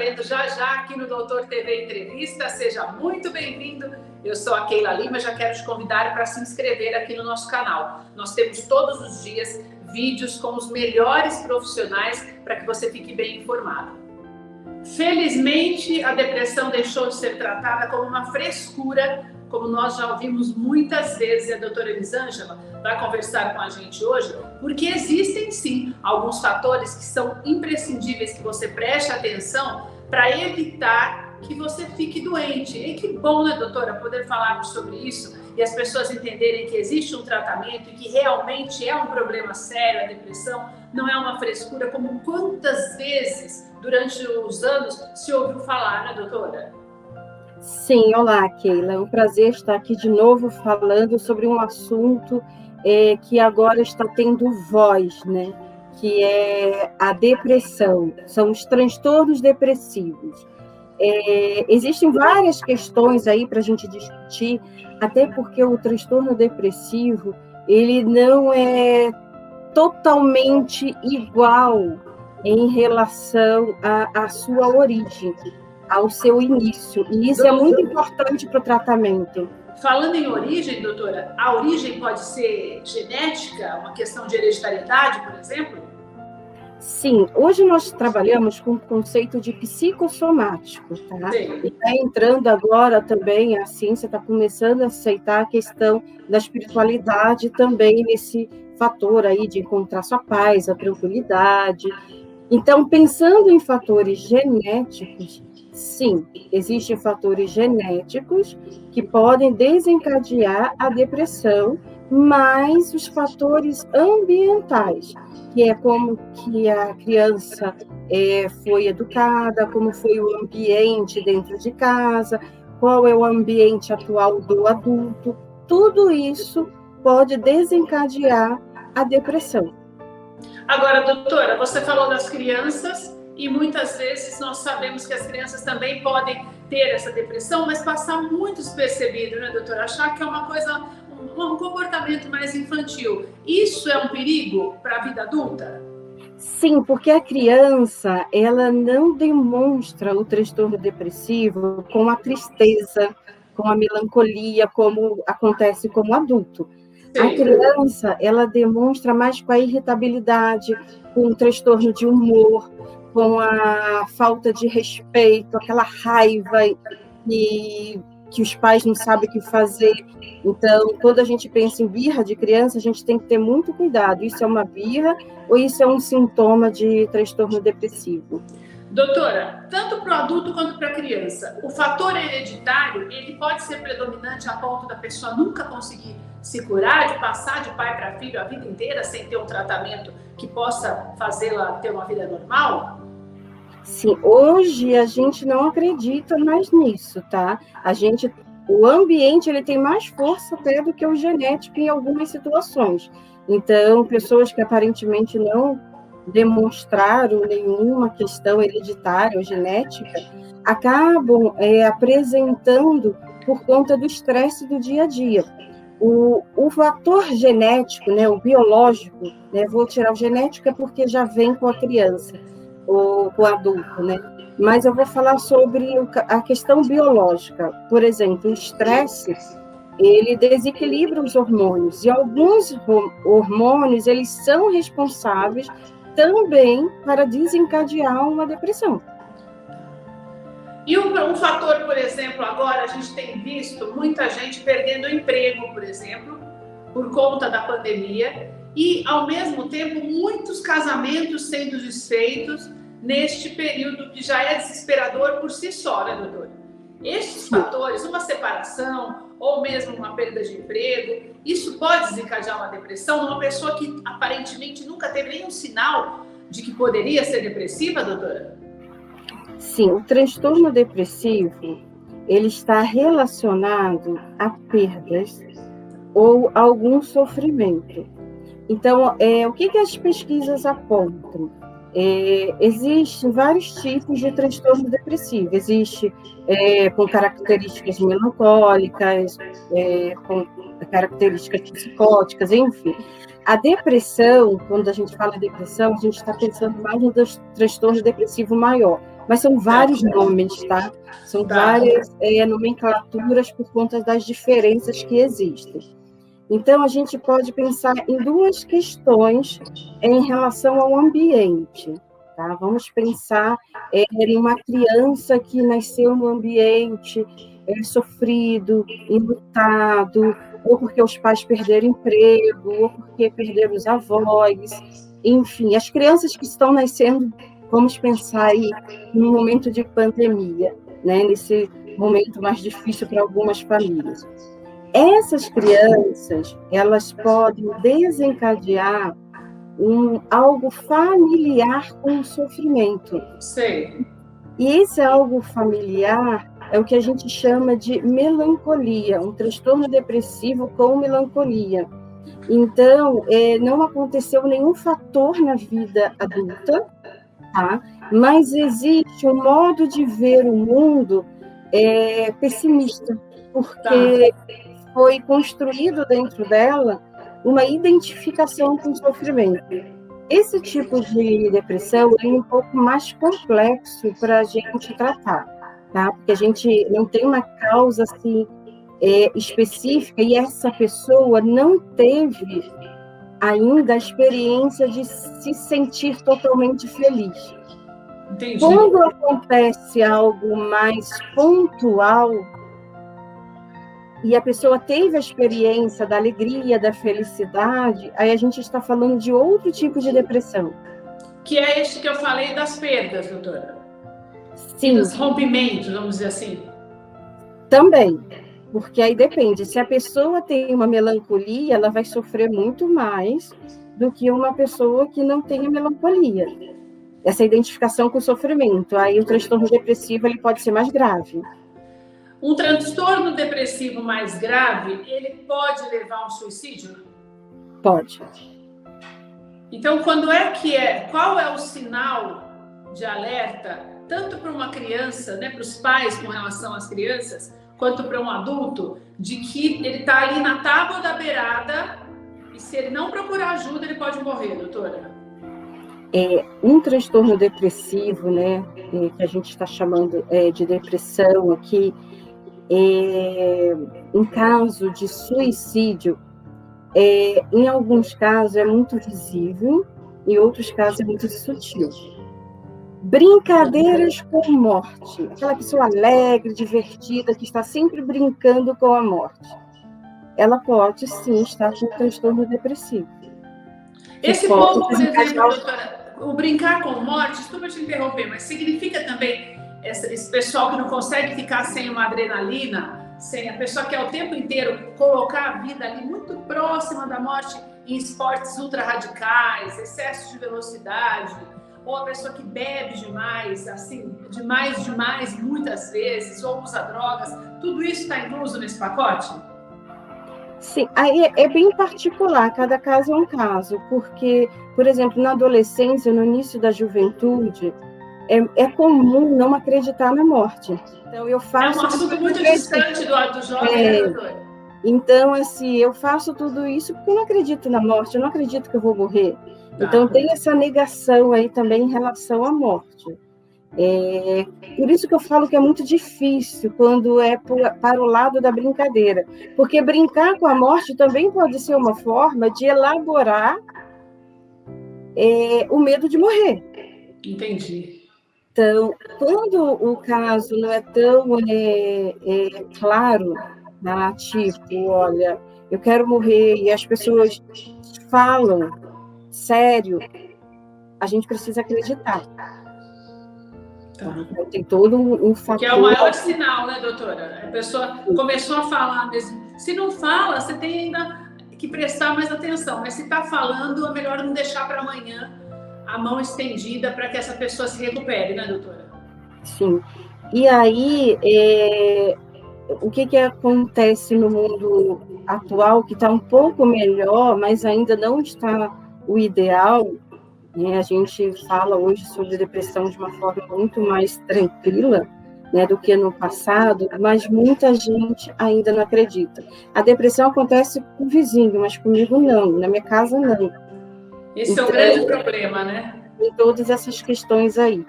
sabendo já já aqui no Doutor TV Entrevista. Seja muito bem-vindo. Eu sou a Keila Lima, já quero te convidar para se inscrever aqui no nosso canal. Nós temos todos os dias vídeos com os melhores profissionais para que você fique bem informado. Felizmente, a depressão deixou de ser tratada como uma frescura, como nós já ouvimos muitas vezes, e a doutora Elisângela vai conversar com a gente hoje, porque existem sim alguns fatores que são imprescindíveis que você preste atenção para evitar que você fique doente. E que bom, né, doutora, poder falar sobre isso e as pessoas entenderem que existe um tratamento e que realmente é um problema sério a depressão, não é uma frescura, como quantas vezes durante os anos se ouviu falar, né, doutora? Sim, olá, Keila. É um prazer estar aqui de novo falando sobre um assunto é, que agora está tendo voz, né? Que é a depressão, são os transtornos depressivos. É, existem várias questões aí para a gente discutir, até porque o transtorno depressivo ele não é totalmente igual em relação à sua origem, ao seu início. E isso é muito importante para o tratamento. Falando em origem, doutora, a origem pode ser genética, uma questão de hereditariedade, por exemplo? Sim, hoje nós trabalhamos com o conceito de psicossomático, tá? Sim. E está entrando agora também, a ciência está começando a aceitar a questão da espiritualidade também nesse fator aí de encontrar sua paz, a tranquilidade. Então, pensando em fatores genéticos, Sim, existem fatores genéticos que podem desencadear a depressão, mas os fatores ambientais, que é como que a criança é, foi educada, como foi o ambiente dentro de casa, qual é o ambiente atual do adulto, tudo isso pode desencadear a depressão. Agora, doutora, você falou das crianças e muitas vezes nós sabemos que as crianças também podem ter essa depressão, mas passar muito despercebido, né, doutora? Achar que é uma coisa, um, um comportamento mais infantil. Isso é um perigo para a vida adulta? Sim, porque a criança, ela não demonstra o transtorno depressivo com a tristeza, com a melancolia, como acontece com o adulto. Sim. A criança, ela demonstra mais com a irritabilidade, com o transtorno de humor, com a falta de respeito, aquela raiva e que os pais não sabem o que fazer. Então, quando a gente pensa em birra de criança, a gente tem que ter muito cuidado. Isso é uma birra ou isso é um sintoma de transtorno depressivo? Doutora, tanto para o adulto quanto para a criança, o fator hereditário ele pode ser predominante a ponto da pessoa nunca conseguir se curar, de passar de pai para filho a vida inteira sem ter um tratamento que possa fazê-la ter uma vida normal? Sim, hoje a gente não acredita mais nisso, tá? A gente, o ambiente ele tem mais força até do que o genético em algumas situações. Então, pessoas que aparentemente não demonstraram nenhuma questão hereditária ou genética acabam é, apresentando por conta do estresse do dia a dia. O, o fator genético, né, o biológico, né, vou tirar o genético é porque já vem com a criança o, o adulto, né? Mas eu vou falar sobre a questão biológica. Por exemplo, o estresse, ele desequilibra os hormônios. E alguns hormônios, eles são responsáveis também para desencadear uma depressão. E um, um, fator, por exemplo, agora a gente tem visto muita gente perdendo emprego, por exemplo, por conta da pandemia, e ao mesmo tempo muitos casamentos sendo desfeitos neste período que já é desesperador por si só, né, doutora? Estes fatores, uma separação ou mesmo uma perda de emprego, isso pode desencadear uma depressão numa pessoa que aparentemente nunca teve nenhum sinal de que poderia ser depressiva, doutora? Sim, o transtorno depressivo ele está relacionado a perdas ou algum sofrimento. Então, é, o que, que as pesquisas apontam? É, existem vários tipos de transtorno depressivo. Existe é, com características melancólicas, é, com características psicóticas, enfim. A depressão, quando a gente fala depressão, a gente está pensando mais no transtorno depressivo maior, mas são vários nomes, tá? São tá. várias é, nomenclaturas por conta das diferenças que existem. Então, a gente pode pensar em duas questões em relação ao ambiente. Tá? Vamos pensar é, em uma criança que nasceu no ambiente é, sofrido, enlutado, ou porque os pais perderam emprego, ou porque perderam os avós, enfim, as crianças que estão nascendo, vamos pensar aí num momento de pandemia, né, nesse momento mais difícil para algumas famílias. Essas crianças, elas podem desencadear um, algo familiar com o sofrimento. Sei. E esse algo familiar é o que a gente chama de melancolia, um transtorno depressivo com melancolia. Então, é, não aconteceu nenhum fator na vida adulta, tá? mas existe um modo de ver o mundo é, pessimista, porque foi construído dentro dela uma identificação com o sofrimento. Esse tipo de depressão é um pouco mais complexo para a gente tratar, tá? Porque a gente não tem uma causa assim é, específica e essa pessoa não teve ainda a experiência de se sentir totalmente feliz. Entendi. Quando acontece algo mais pontual, e a pessoa teve a experiência da alegria, da felicidade, aí a gente está falando de outro tipo de depressão. Que é este que eu falei das perdas, doutora. Sim. Dos rompimentos, vamos dizer assim. Também. Porque aí depende. Se a pessoa tem uma melancolia, ela vai sofrer muito mais do que uma pessoa que não tenha melancolia. Essa identificação com o sofrimento. Aí o transtorno depressivo ele pode ser mais grave. Um transtorno depressivo mais grave, ele pode levar a um suicídio? Pode. Então, quando é que é? Qual é o sinal de alerta, tanto para uma criança, né, para os pais com relação às crianças, quanto para um adulto, de que ele está ali na tábua da beirada e se ele não procurar ajuda, ele pode morrer, doutora? É, um transtorno depressivo, né, é, que a gente está chamando é, de depressão aqui, é, em caso de suicídio, é, em alguns casos é muito visível, em outros casos é muito sutil. Brincadeiras com morte. Aquela pessoa alegre, divertida, que está sempre brincando com a morte. Ela pode sim estar com transtorno depressivo. Esse povo, por exemplo, doutora, o brincar com morte, desculpa te interromper, mas significa também esse pessoal que não consegue ficar sem uma adrenalina, sem a pessoa que é o tempo inteiro colocar a vida ali muito próxima da morte em esportes ultra radicais, excesso de velocidade, ou a pessoa que bebe demais, assim, demais, demais, muitas vezes, ou usa drogas, tudo isso está incluso nesse pacote? Sim, aí é, é bem particular, cada caso é um caso, porque, por exemplo, na adolescência, no início da juventude, é, é comum não acreditar na morte. Então eu faço. É um assunto muito distante do, do jovem, é, né, Então, assim, eu faço tudo isso porque eu não acredito na morte, eu não acredito que eu vou morrer. Tá. Então, tem essa negação aí também em relação à morte. É, por isso que eu falo que é muito difícil quando é para o lado da brincadeira, porque brincar com a morte também pode ser uma forma de elaborar é, o medo de morrer. Entendi. Então, quando o caso não é tão é, é, claro, né, tipo, olha, eu quero morrer, e as pessoas falam sério, a gente precisa acreditar. Tá. Então, tem todo um, fator. Que é o maior sinal, né, doutora? A pessoa começou a falar mesmo. Se não fala, você tem ainda que prestar mais atenção, mas se está falando, é melhor não deixar para amanhã a mão estendida para que essa pessoa se recupere, né, doutora? Sim. E aí, é, o que, que acontece no mundo atual, que está um pouco melhor, mas ainda não está o ideal? Né? A gente fala hoje sobre depressão de uma forma muito mais tranquila, né, do que no passado, mas muita gente ainda não acredita. A depressão acontece com o vizinho, mas comigo não, na minha casa não. Esse então, é o grande problema, né? Em todas essas questões aí.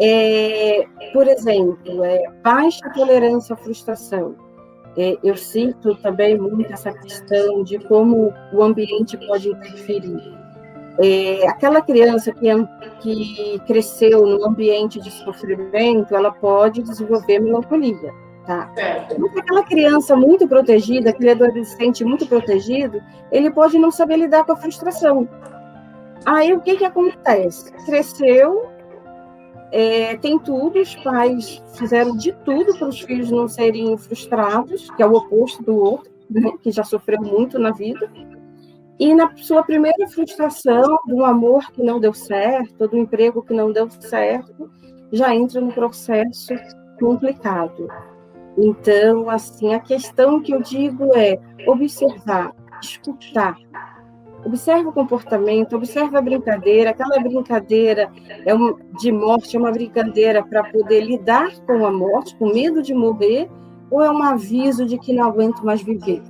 É, por exemplo, é, baixa tolerância à frustração. É, eu sinto também muito essa questão de como o ambiente pode interferir. É, aquela criança que, que cresceu num ambiente de sofrimento, ela pode desenvolver melancolia. Tá? Mas aquela criança muito protegida, aquele adolescente muito protegido, ele pode não saber lidar com a frustração. Aí o que, que acontece? Cresceu, é, tem tudo, os pais fizeram de tudo para os filhos não serem frustrados, que é o oposto do outro, né, que já sofreu muito na vida. E na sua primeira frustração, do amor que não deu certo, do emprego que não deu certo, já entra no processo complicado. Então, assim, a questão que eu digo é observar, escutar, Observe o comportamento, observe a brincadeira. Aquela brincadeira é um, de morte é uma brincadeira para poder lidar com a morte, com medo de morrer, ou é um aviso de que não aguento mais viver?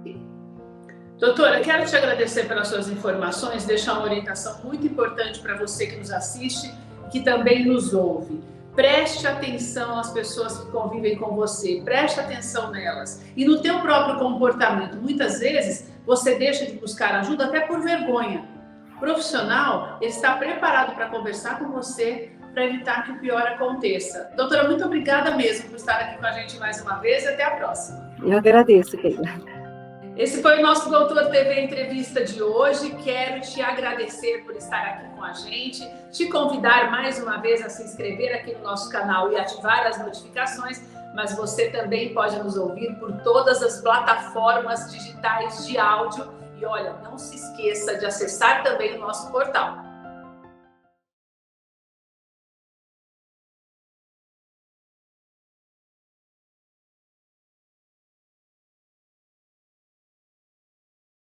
Doutora, quero te agradecer pelas suas informações, deixar uma orientação muito importante para você que nos assiste que também nos ouve. Preste atenção às pessoas que convivem com você, preste atenção nelas e no teu próprio comportamento. Muitas vezes você deixa de buscar ajuda até por vergonha. O profissional ele está preparado para conversar com você para evitar que o pior aconteça. Doutora, muito obrigada mesmo por estar aqui com a gente mais uma vez e até a próxima. Eu agradeço, Keila. Esse foi o nosso Doutor TV Entrevista de hoje. Quero te agradecer por estar aqui com a gente, te convidar mais uma vez a se inscrever aqui no nosso canal e ativar as notificações mas você também pode nos ouvir por todas as plataformas digitais de áudio. E olha, não se esqueça de acessar também o nosso portal